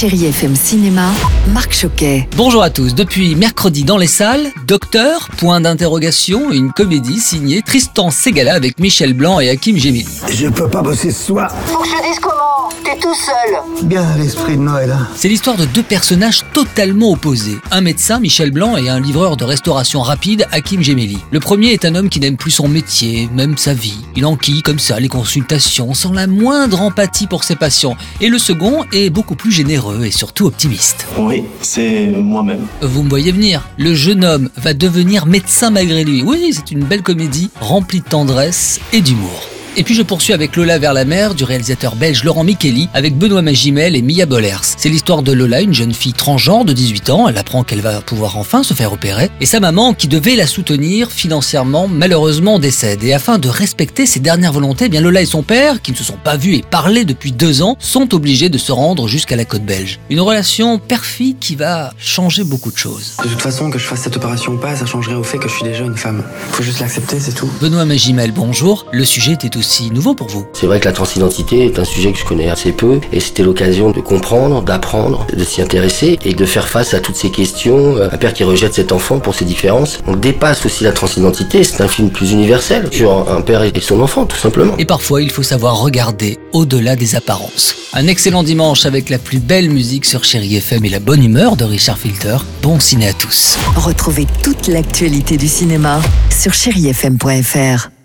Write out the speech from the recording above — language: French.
Chérie FM Cinéma, Marc Choquet. Bonjour à tous. Depuis mercredi dans les salles, Docteur, point d'interrogation, une comédie signée Tristan Segala avec Michel Blanc et Hakim Gemili. Je peux pas bosser ce soir. Faut que je te dise comment Tout seul. Bien l'esprit de Noël. hein. C'est l'histoire de deux personnages totalement opposés. Un médecin, Michel Blanc, et un livreur de restauration rapide, Hakim Gemeli. Le premier est un homme qui n'aime plus son métier, même sa vie. Il enquille comme ça les consultations, sans la moindre empathie pour ses patients. Et le second est beaucoup plus généreux et surtout optimiste. Oui, c'est moi-même. Vous me voyez venir. Le jeune homme va devenir médecin malgré lui. Oui, c'est une belle comédie remplie de tendresse et d'humour. Et puis je poursuis avec Lola vers la mer du réalisateur belge Laurent Micheli avec Benoît Magimel et Mia Bollers. C'est l'histoire de Lola, une jeune fille transgenre de 18 ans. Elle apprend qu'elle va pouvoir enfin se faire opérer. Et sa maman, qui devait la soutenir financièrement, malheureusement décède. Et afin de respecter ses dernières volontés, eh bien Lola et son père, qui ne se sont pas vus et parlé depuis deux ans, sont obligés de se rendre jusqu'à la côte belge. Une relation perfide qui va changer beaucoup de choses. De toute façon, que je fasse cette opération ou pas, ça changerait au fait que je suis déjà une femme. Faut juste l'accepter, c'est tout. Benoît Magimel, bonjour. Le sujet était aussi nouveau pour vous. C'est vrai que la transidentité est un sujet que je connais assez peu et c'était l'occasion de comprendre, d'apprendre, de s'y intéresser et de faire face à toutes ces questions. Euh, Un père qui rejette cet enfant pour ses différences. On dépasse aussi la transidentité, c'est un film plus universel sur un père et son enfant tout simplement. Et parfois, il faut savoir regarder au-delà des apparences. Un excellent dimanche avec la plus belle musique sur Chéri FM et la bonne humeur de Richard Filter. Bon ciné à tous. Retrouvez toute l'actualité du cinéma sur chérifm.fr.